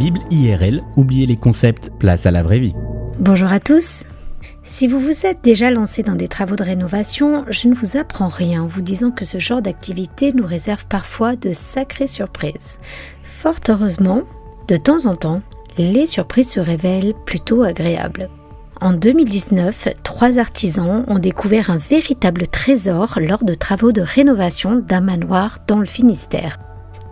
Bible IRL, oubliez les concepts, place à la vraie vie. Bonjour à tous. Si vous vous êtes déjà lancé dans des travaux de rénovation, je ne vous apprends rien en vous disant que ce genre d'activité nous réserve parfois de sacrées surprises. Fort heureusement, de temps en temps, les surprises se révèlent plutôt agréables. En 2019, trois artisans ont découvert un véritable trésor lors de travaux de rénovation d'un manoir dans le Finistère.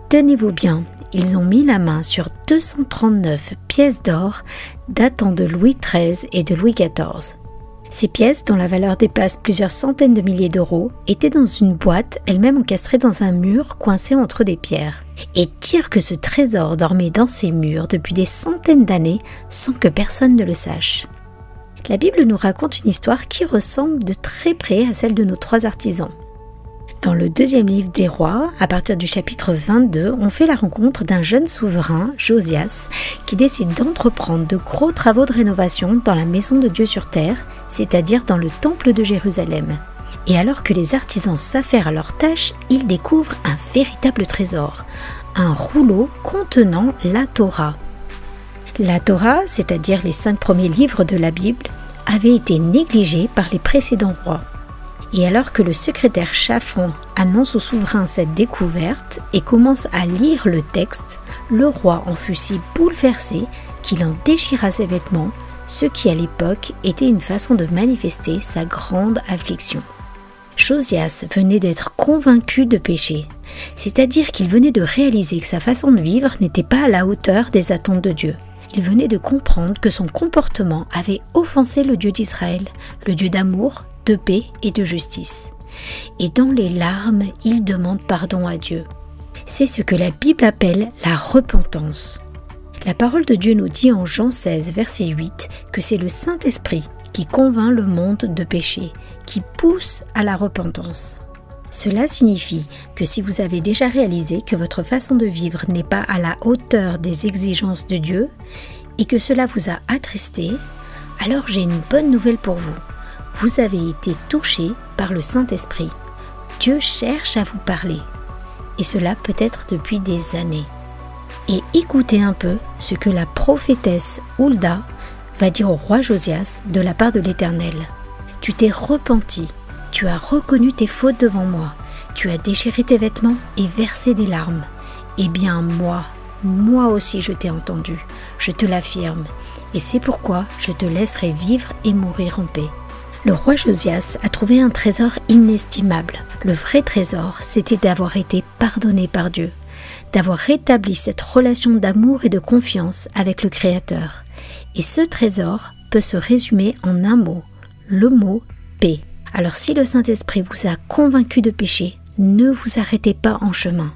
Tenez-vous bien, ils ont mis la main sur 239 pièces d'or datant de Louis XIII et de Louis XIV. Ces pièces, dont la valeur dépasse plusieurs centaines de milliers d'euros, étaient dans une boîte, elle-même encastrée dans un mur coincé entre des pierres. Et dire que ce trésor dormait dans ces murs depuis des centaines d'années sans que personne ne le sache. La Bible nous raconte une histoire qui ressemble de très près à celle de nos trois artisans. Dans le deuxième livre des rois, à partir du chapitre 22, on fait la rencontre d'un jeune souverain, Josias, qui décide d'entreprendre de gros travaux de rénovation dans la maison de Dieu sur terre, c'est-à-dire dans le temple de Jérusalem. Et alors que les artisans s'affairent à leur tâche, ils découvrent un véritable trésor, un rouleau contenant la Torah. La Torah, c'est-à-dire les cinq premiers livres de la Bible, avait été négligée par les précédents rois. Et alors que le secrétaire Chaffon annonce au souverain cette découverte et commence à lire le texte, le roi en fut si bouleversé qu'il en déchira ses vêtements, ce qui à l'époque était une façon de manifester sa grande affliction. Josias venait d'être convaincu de péché, c'est-à-dire qu'il venait de réaliser que sa façon de vivre n'était pas à la hauteur des attentes de Dieu. Il venait de comprendre que son comportement avait offensé le Dieu d'Israël, le Dieu d'amour, de paix et de justice. Et dans les larmes, il demande pardon à Dieu. C'est ce que la Bible appelle la repentance. La parole de Dieu nous dit en Jean 16, verset 8, que c'est le Saint-Esprit qui convainc le monde de péché, qui pousse à la repentance. Cela signifie que si vous avez déjà réalisé que votre façon de vivre n'est pas à la hauteur des exigences de Dieu et que cela vous a attristé, alors j'ai une bonne nouvelle pour vous vous avez été touché par le Saint-Esprit. Dieu cherche à vous parler, et cela peut être depuis des années. Et écoutez un peu ce que la prophétesse Hulda va dire au roi Josias de la part de l'Éternel. Tu t'es repenti, tu as reconnu tes fautes devant moi, tu as déchiré tes vêtements et versé des larmes. Eh bien moi, moi aussi je t'ai entendu, je te l'affirme, et c'est pourquoi je te laisserai vivre et mourir en paix. Le roi Josias a trouvé un trésor inestimable. Le vrai trésor, c'était d'avoir été pardonné par Dieu, d'avoir rétabli cette relation d'amour et de confiance avec le Créateur. Et ce trésor peut se résumer en un mot, le mot paix. Alors si le Saint-Esprit vous a convaincu de péché, ne vous arrêtez pas en chemin,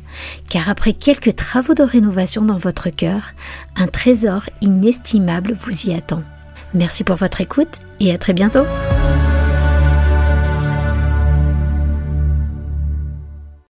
car après quelques travaux de rénovation dans votre cœur, un trésor inestimable vous y attend. Merci pour votre écoute et à très bientôt.